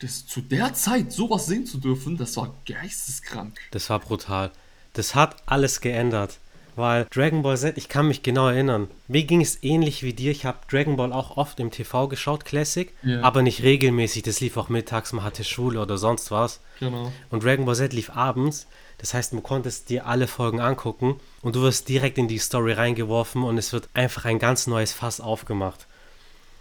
Das, zu der Zeit sowas sehen zu dürfen, das war geisteskrank. Das war brutal. Das hat alles geändert. Weil Dragon Ball Z, ich kann mich genau erinnern. Mir ging es ähnlich wie dir. Ich habe Dragon Ball auch oft im TV geschaut, Classic, Ja. aber nicht regelmäßig. Das lief auch mittags, man hatte Schule oder sonst was. Genau. Und Dragon Ball Z lief abends. Das heißt, du konntest dir alle Folgen angucken und du wirst direkt in die Story reingeworfen und es wird einfach ein ganz neues Fass aufgemacht.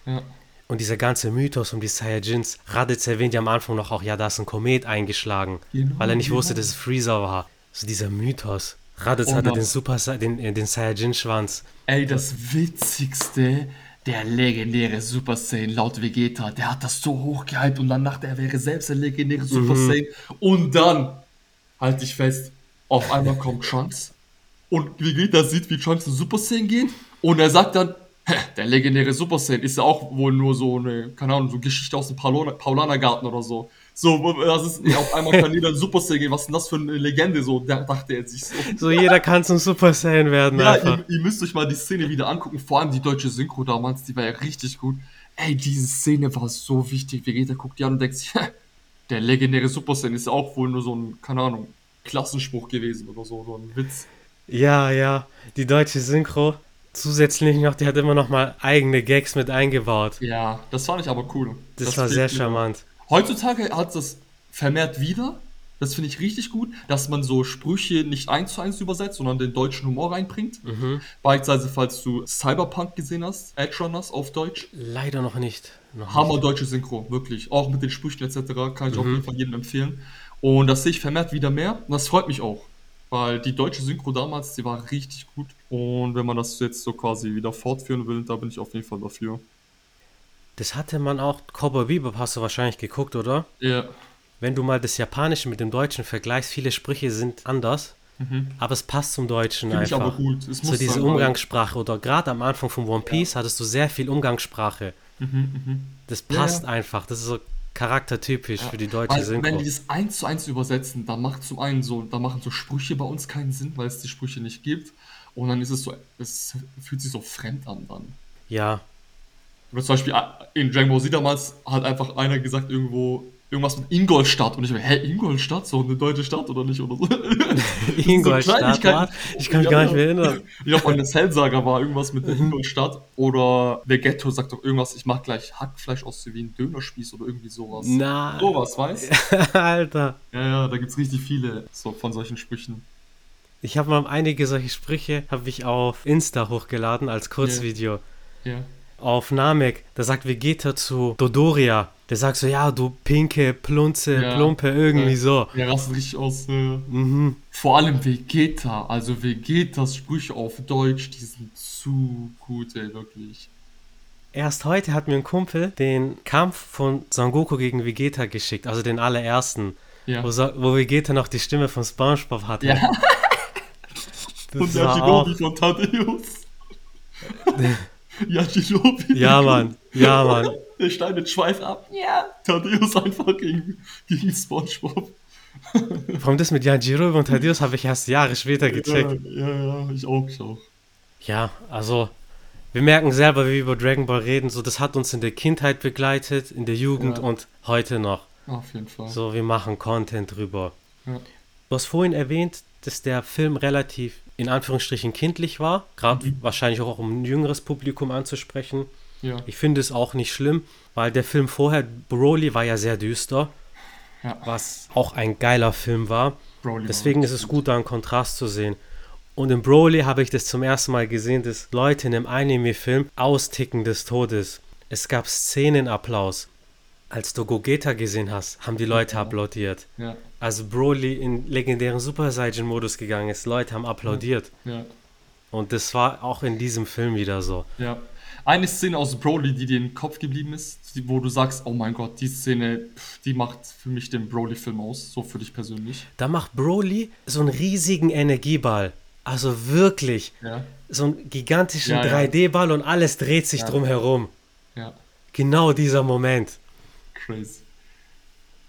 Ja. Und dieser ganze Mythos um die Saiyajins, Raditz erwähnt ja am Anfang noch auch, ja, da ist ein Komet eingeschlagen, Genau, weil er nicht genau. wusste, dass es Freezer war. So dieser Mythos. Raditz Und hatte den Super den, äh, den Saiyajin-Schwanz. Ey, das Witzigste, der legendäre Super Saiyan laut Vegeta, der hat das so hochgehypt und dann dachte er, er wäre selbst der legendäre Super Mhm. Saiyan. Und dann, halt dich fest, auf einmal kommt Trunks und Vegeta sieht, wie Trunks in Super Saiyan gehen und er sagt dann, "Hä, der legendäre Super Saiyan ist ja auch wohl nur so eine, keine Ahnung, so Geschichte aus dem Paulana- Paulanergarten oder so. So, das ist, auf einmal kann jeder in Super Saiyan gehen, was ist denn das für eine Legende, so, da dachte er sich so. So jeder kann zum Super Saiyan werden Ja, ihr, ihr müsst euch mal die Szene wieder angucken, vor allem die deutsche Synchro damals, die war ja richtig gut. Ey, diese Szene war so wichtig. Vegeta guckt die an und denkt sich, der legendäre Super Saiyan ist ja auch wohl nur so ein, keine Ahnung, Klassenspruch gewesen oder so, so ein Witz. Ja, ja, die deutsche Synchro. Zusätzlich noch, die hat immer noch mal eigene Gags mit eingebaut. Ja, das fand ich aber cool. Das, war fehlt sehr charmant. Heutzutage hat das vermehrt wieder. Das finde ich richtig gut, dass man so Sprüche nicht eins zu eins übersetzt, sondern den deutschen Humor reinbringt. Mhm. Beispielsweise, falls du Cyberpunk gesehen hast, Edge Runners auf Deutsch. Leider noch nicht. Noch Hammer deutsche Synchro, wirklich. Auch mit den Sprüchen etc. kann ich auf jeden Fall jedem empfehlen. Und das sehe ich vermehrt wieder mehr. Und das freut mich auch. Weil die deutsche Synchro damals, die war richtig gut. Und wenn man das jetzt so quasi wieder fortführen will, da bin ich auf jeden Fall dafür. Das hatte man auch, Cowboy Bebop hast du wahrscheinlich geguckt, oder? Ja. Wenn du mal das Japanische mit dem Deutschen vergleichst, viele Sprüche sind anders, aber es passt zum Deutschen Finde Mhm. ich einfach. aber gut. Es so muss diese sein, Umgangssprache oder gerade am Anfang von One Piece hattest du sehr viel Umgangssprache. Das Ja, passt ja. einfach. Das ist so charaktertypisch für die deutsche Weil, Synchro. wenn die das eins zu eins übersetzen, da macht zum einen so, da machen so Sprüche bei uns keinen Sinn, weil es die Sprüche nicht gibt. und dann ist es so, es fühlt sich so fremd an dann. Ja. Oder zum Beispiel äh, in Dragon Ball Z damals hat einfach einer gesagt irgendwo irgendwas mit Ingolstadt und ich war, hä, Ingolstadt? So eine deutsche Stadt oder nicht? Oder so. Ingolstadt, so was? Ich kann mich gar nicht mehr erinnern. Ich glaube, eine Cell-Saga war irgendwas mit Ingolstadt oder Vegetto sagt doch irgendwas, ich mach gleich Hackfleisch aus wie ein Dönerspieß oder irgendwie sowas. Na. Sowas, weißt Alter. Ja, ja, da gibt's richtig viele so von solchen Sprüchen. Ich habe mal einige solche Sprüche habe ich auf Insta hochgeladen als Kurzvideo. Ja. Auf Namek, da sagt Vegeta zu Dodoria. Der sagt so, ja, du pinke, plunze, Ja. plumpe, irgendwie Ja. so. Der rastet richtig aus. Äh, Mhm. vor allem Vegeta, also Vegetas Sprüche auf Deutsch, die sind zu gut, ey, wirklich. Erst heute hat mir ein Kumpel den Kampf von Son Goku gegen Vegeta geschickt, also den allerersten. Ja. Wo, so, wo Vegeta noch die Stimme von Spongebob hatte. Ja. Das Und der Shinobi von Thaddeus. ja, Shinobi. ja, Mann. Ja, Mann. Der schneidet Schweif ab. Ja. Thaddeus einfach gegen, gegen Spongebob. Allem das mit Yanjiro und Thaddeus habe ich erst Jahre später gecheckt. Ja, ja, ja, ich auch, ich auch. Ja, also wir merken selber, wie wir über Dragon Ball reden, so das hat uns in der Kindheit begleitet, in der Jugend Ja. und heute noch. Auf jeden Fall. So, wir machen Content drüber. Ja. Du hast vorhin erwähnt, dass der Film relativ in Anführungsstrichen kindlich war, gerade Mhm. wahrscheinlich auch um ein jüngeres Publikum anzusprechen. Ja. Ich finde es auch nicht schlimm, weil der Film vorher, Broly, war ja sehr düster, ja. was auch ein geiler Film war. Broly Deswegen war ist es gut, da einen Kontrast zu sehen. Und in Broly habe ich das zum ersten Mal gesehen, dass Leute in einem Anime-Film austicken des Todes. Es gab Szenenapplaus. Als du Gogeta gesehen hast, haben die Leute applaudiert. Ja, Als Broly in legendären Super Saiyan-Modus gegangen ist, Leute haben applaudiert. ja, Und das war auch in diesem Film wieder so. ja. Eine Szene aus Broly, die dir im Kopf geblieben ist, wo du sagst, oh mein Gott, die Szene, die macht für mich den Broly-Film aus, so für dich persönlich. Da macht Broly so einen riesigen Energieball. Also wirklich. Ja, So einen gigantischen Ja, ja. 3D-Ball und alles dreht sich drum herum. ja, Genau dieser Moment. Crazy.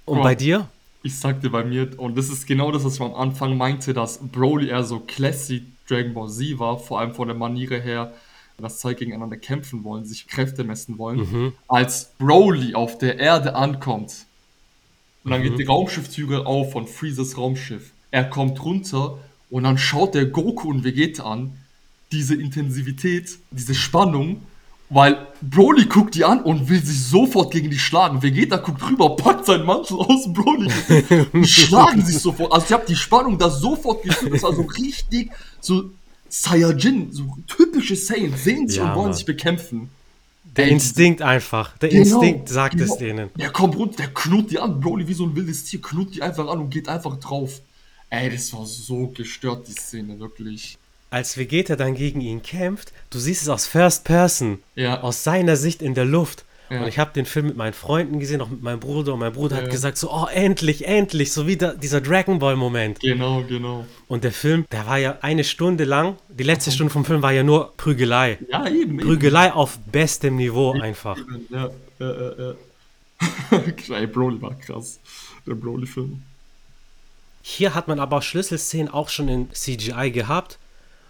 Und Ja. bei dir? Ich sagte bei mir, und das ist genau das, was ich am Anfang meinte, dass Broly eher so classy Dragon Ball Z war, vor allem von der Maniere her, dass zwei gegeneinander kämpfen wollen, sich Kräfte messen wollen, Mhm. als Broly auf der Erde ankommt. Und dann Mhm. geht die Raumschiffstüre auf von Freezes Raumschiff. Er kommt runter und dann schaut der Goku und Vegeta an, diese Intensivität, diese Spannung, weil Broly guckt die an und will sich sofort gegen die schlagen. Vegeta guckt rüber, packt seinen Mantel aus Broly die schlagen sich sofort. Also ich habe die Spannung da sofort gefühlt. Das war so richtig so Saiyajin, so typische Saiyans sehen sich Ja, und wollen Mann. sich bekämpfen. Der Ey, Instinkt einfach. Der Genau, Instinkt sagt es genau. denen. Der kommt runter, der knurrt die an, Broly wie so ein wildes Tier, knurrt die einfach an und geht einfach drauf. Ey, das war so gestört, die Szene, wirklich. Als Vegeta dann gegen ihn kämpft, du siehst es aus First Person. Ja. Aus seiner Sicht in der Luft. Ja. Und ich habe den Film mit meinen Freunden gesehen, auch mit meinem Bruder. Und mein Bruder Ja. hat gesagt so, oh, endlich, endlich. So wie da, dieser Dragon Ball Moment. Genau, genau. Und der Film, der war ja eine Stunde lang. Die letzte Stunde vom Film war ja nur Prügelei. Ja, eben. Prügelei auf bestem Niveau einfach. Eben. Ja, ja, ja, ja. Broly war krass. Der Broly-Film. Hier hat man aber Schlüsselszenen auch schon in CGI gehabt.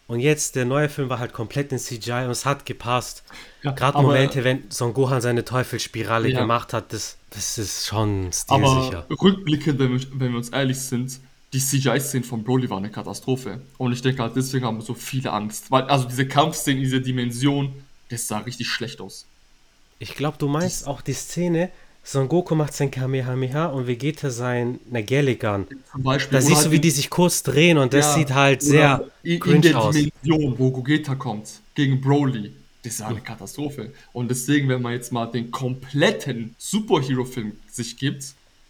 Und jetzt, der neue Film war halt komplett in CGI und es hat gepasst. Ja, Gerade aber- Momente, wenn Son Gohan seine Teufelsspirale Ja. gemacht hat, das, das ist schon Aber stilsicher. rückblickend, wenn wir, wenn wir uns ehrlich sind, die CGI-Szenen von Broly waren eine Katastrophe. Und ich denke halt, deswegen haben so viele Angst. Weil, also diese Kampfszenen, diese Dimension, das sah richtig schlecht aus. Ich glaube, du meinst auch die Szene, Son Goku macht sein Kamehameha und Vegeta sein. Zum Beispiel. Da siehst du, wie die sich kurz drehen und das ja, sieht halt sehr in, in der aus. Dimension, wo Gogeta kommt, gegen Broly. Das war eine Katastrophe. Und deswegen, wenn man jetzt mal den kompletten Superhero-Film sich gibt,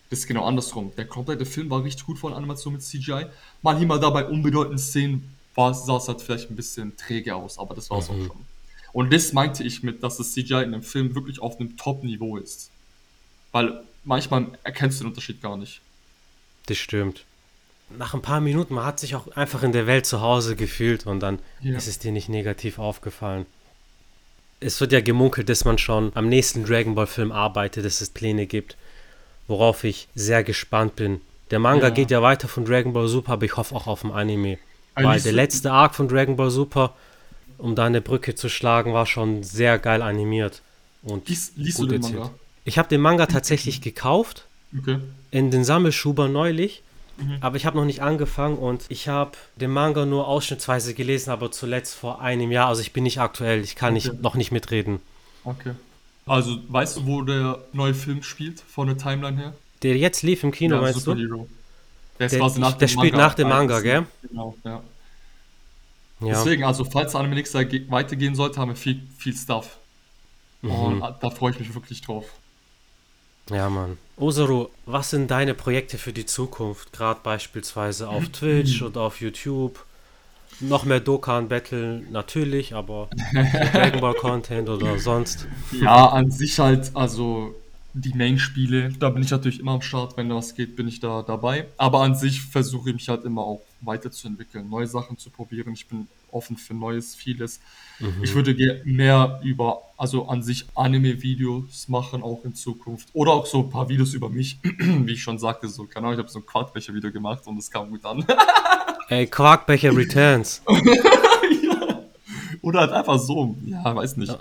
das ist genau andersrum. Der komplette Film war richtig gut von Animation mit CGI. Mal hier mal da bei unbedeutenden Szenen sah es halt vielleicht ein bisschen träge aus, aber das war es Mhm. auch schon. Und das meinte ich mit, dass das CGI in dem Film wirklich auf einem Top-Niveau ist. Weil manchmal erkennst du den Unterschied gar nicht. Das stimmt. Nach ein paar Minuten, man hat sich auch einfach in der Welt zu Hause gefühlt und dann Ja. ist es dir nicht negativ aufgefallen. Es wird ja gemunkelt, dass man schon am nächsten Dragon Ball Film arbeitet, dass es Pläne gibt, worauf ich sehr gespannt bin. Der Manga Ja. geht ja weiter von Dragon Ball Super, aber ich hoffe auch auf ein Anime. Weil Alice- der letzte Arc von Dragon Ball Super, um da eine Brücke zu schlagen, war schon sehr geil animiert. Und Lies, liest du gut den erzählt. Manga? Ich habe den Manga tatsächlich gekauft Okay. in den Sammelschuber neulich, Mhm. aber ich habe noch nicht angefangen und ich habe den Manga nur ausschnittsweise gelesen, aber zuletzt vor einem Jahr. Also ich bin nicht aktuell, ich kann Okay. nicht, noch nicht mitreden. Okay. Also, weißt du, wo der neue Film spielt, von der Timeline her? Der jetzt lief im Kino, meinst du? Superhero. Der, Der, nach der spielt nach dem Manga, gell? Genau, ja. Ja. Deswegen, also, falls Anime Nix da ge- weitergehen sollte, haben wir viel, viel Stuff. Und Mhm. ah, da freue ich mich wirklich drauf. Ja, Mann. Osaru, was sind deine Projekte für die Zukunft? Gerade beispielsweise auf Twitch oder auf YouTube? Noch mehr Dokkan Battle natürlich, aber Dragon Ball Content oder sonst. Ja, an sich halt, also die Main-Spiele, da bin ich natürlich immer am Start, wenn da was geht, bin ich da dabei. Aber an sich versuche ich mich halt immer auch weiterzuentwickeln, neue Sachen zu probieren. Ich bin offen für Neues, vieles. Ich würde mehr über, also an sich Anime-Videos machen, auch in Zukunft. Oder auch so ein paar Videos über mich, wie ich schon sagte, so, keine Ahnung, ich habe so ein Quarkbecher-Video gemacht und es kam gut an. Ey, Quarkbecher Returns. Oder halt einfach so, ja, weiß nicht.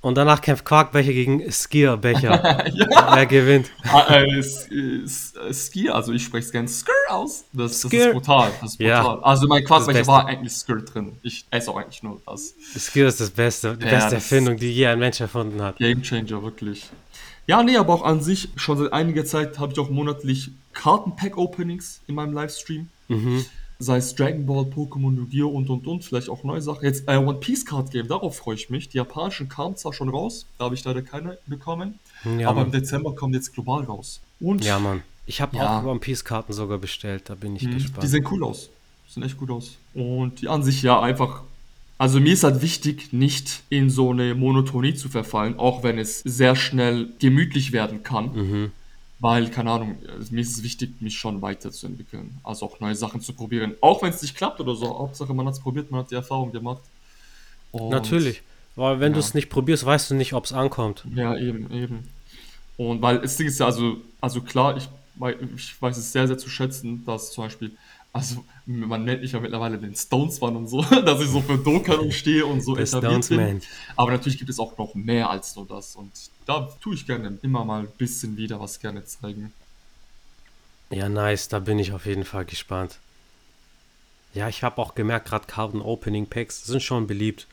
Und danach kämpft Quarkbecher gegen Skierbecher. Wer gewinnt? Ah, äh, äh, Skier, also ich spreche es gerne Skir aus. Das, das Skir. ist brutal. Das ist Ja. brutal. Also mein Quarkbecher war eigentlich Skir drin. Ich esse auch eigentlich nur das. Skier ist das Beste, die Ja, beste Erfindung, die je ein Mensch erfunden hat. Game Changer, wirklich. Ja, nee, aber auch an sich, schon seit einiger Zeit habe ich auch monatlich Kartenpack-Openings in meinem Livestream. Mhm. Sei es Dragon Ball, Pokémon, Yu-Gi-Oh! und und und, vielleicht auch neue Sachen. Jetzt äh, One Piece Card Game, darauf freue ich mich. Die japanischen kamen zwar schon raus, da habe ich leider keine bekommen. Ja, aber im Mann. Dezember kommt jetzt global raus. Und Ja, Mann. Ich habe Ja. auch One Piece Karten sogar bestellt, da bin ich Mhm, gespannt. Die sehen cool aus. Sehen echt gut aus. Und die an sich ja einfach. Also mir ist halt wichtig, nicht in so eine Monotonie zu verfallen, auch wenn es sehr schnell gemütlich werden kann. Mhm. Weil, keine Ahnung, mir ist es wichtig, mich schon weiterzuentwickeln. Also auch neue Sachen zu probieren. Auch wenn es nicht klappt oder so. Hauptsache, man hat es probiert, man hat die Erfahrung gemacht. Und- Natürlich. Weil wenn du Ja. es nicht probierst, weißt du nicht, ob es ankommt. Ja, eben, eben. Und weil das Ding ist ja, also, also klar, ich, ich weiß es sehr, sehr zu schätzen, dass zum Beispiel, also man nennt mich ja mittlerweile den Stones Mann und so, dass ich so für Dokkan stehe und so etabliert bin. Man. Aber natürlich gibt es auch noch mehr als nur das und da tue ich gerne immer mal ein bisschen wieder was gerne zeigen. Ja, nice, da bin ich auf jeden Fall gespannt. Ja, ich habe auch gemerkt, gerade Karten Opening Packs sind schon beliebt.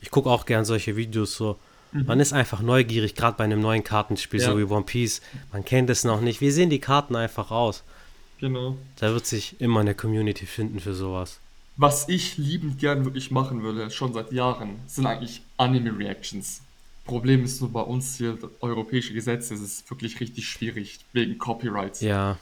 Ich gucke auch gern solche Videos so. Man ist einfach neugierig, gerade bei einem neuen Kartenspiel, so Ja. wie One Piece. Man kennt es noch nicht. Wie sehen die Karten einfach aus? Genau. Da wird sich immer eine Community finden für sowas. Was ich liebend gern wirklich machen würde, schon seit Jahren, sind eigentlich Anime-Reactions. Problem ist nur bei uns hier, europäische Gesetze, es ist wirklich richtig schwierig, wegen Copyright. Ja.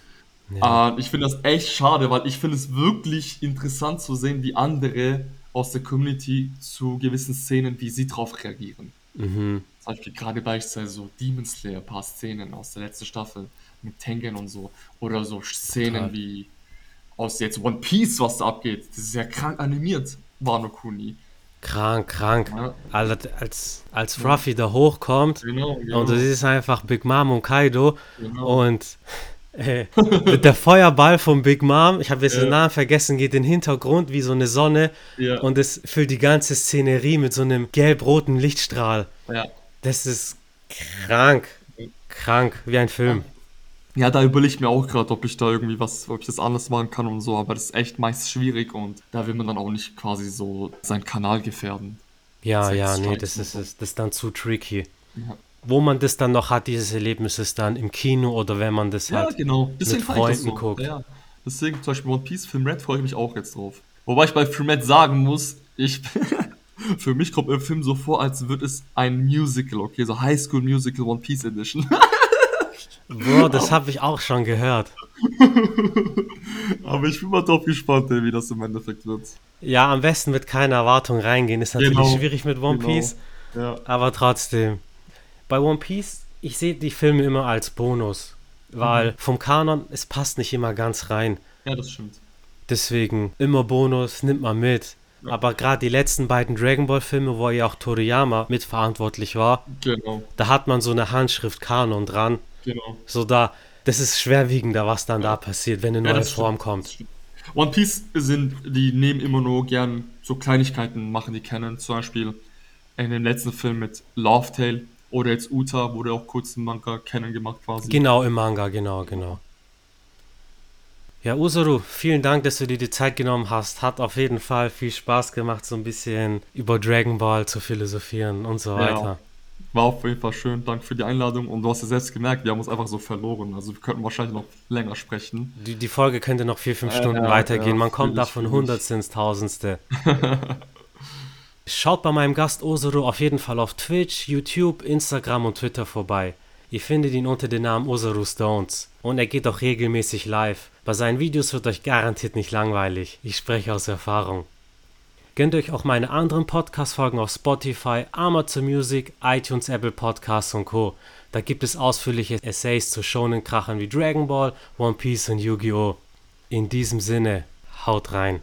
ja. Äh, ich finde das echt schade, weil ich finde es wirklich interessant zu sehen, wie andere aus der Community zu gewissen Szenen, wie sie drauf reagieren. Mhm. Zum Beispiel gerade beispielsweise so Demon Slayer, ein paar Szenen aus der letzten Staffel mit Tengen und so. Oder so Szenen Total. wie aus jetzt One Piece, was da abgeht. Das ist ja krank animiert, Wano Kuni. Krank, krank. Ja. Alter, als, als Ruffy da hochkommt Genau, genau. und du siehst einfach Big Mom und Kaido Genau. und äh, mit der Feuerball von Big Mom, ich habe jetzt den Ja. Namen vergessen, geht in den Hintergrund wie so eine Sonne Ja. und es füllt die ganze Szenerie mit so einem gelb-roten Lichtstrahl. Das ist krank, krank, wie ein Film. Ja, da überlege ich mir auch gerade, ob ich da irgendwie was, ob ich das anders machen kann und so, aber das ist echt meist schwierig und da will man dann auch nicht quasi so seinen Kanal gefährden. Ja, ja, nee, das ist, so. das ist dann zu tricky. Ja, Wo man das dann noch hat, dieses Erlebnis, ist dann im Kino oder wenn man das ja halt genau. Deswegen mit Freunden guckt. Ja, deswegen zum Beispiel One Piece Film Red freue ich mich auch jetzt drauf. Wobei ich bei Film Red sagen muss, ich für mich kommt im Film so vor, als würde es ein Musical, okay, so High School Musical One Piece Edition. Bro, das habe ich auch schon gehört. aber ich bin mal drauf gespannt, ey, wie das im Endeffekt wird. Ja, am besten mit keiner Erwartung reingehen. Ist natürlich Genau, schwierig mit One genau. Piece, Ja. aber trotzdem. Bei One Piece, ich sehe die Filme immer als Bonus, weil vom Kanon, es passt nicht immer ganz rein. ja, das stimmt. Deswegen immer Bonus, nimmt man mit. Ja. Aber gerade die letzten beiden Dragon Ball Filme, wo ja auch Toriyama mitverantwortlich war, Genau, da hat man so eine Handschrift Kanon dran. Genau. So da, das ist schwerwiegender, was dann da passiert, wenn eine Ja, neue das Form stimmt, kommt. One Piece sind, die nehmen immer nur gern so Kleinigkeiten, machen die kennen. Zum Beispiel in dem letzten Film mit Love Tale oder jetzt Uta wurde auch kurz ein Manga kennen gemacht quasi. Genau, im Manga, genau, genau. Ja, Usoru, vielen Dank, dass du dir die Zeit genommen hast. Hat auf jeden Fall viel Spaß gemacht, so ein bisschen über Dragon Ball zu philosophieren und so weiter. Ja, war auf jeden Fall schön. Danke für die Einladung. Und du hast ja selbst gemerkt, wir haben uns einfach so verloren. Also wir könnten wahrscheinlich noch länger sprechen. Die, die Folge könnte noch vier, fünf Stunden ja, weitergehen. ja, Man kommt da von. Hundertste ins Tausendste. Schaut bei meinem Gast Usoru auf jeden Fall auf Twitch, YouTube, Instagram und Twitter vorbei. Ihr findet ihn unter dem Namen Usoru Stones. Und er geht auch regelmäßig live. Bei seinen Videos wird euch garantiert nicht langweilig. Ich spreche aus Erfahrung. Gönnt euch auch meine anderen Podcast-Folgen auf Spotify, Amazon Music, iTunes, Apple Podcasts und Co. Da gibt es ausführliche Essays zu Shonen-Krachern wie Dragon Ball, One Piece und Yu-Gi-Oh! In diesem Sinne, haut rein.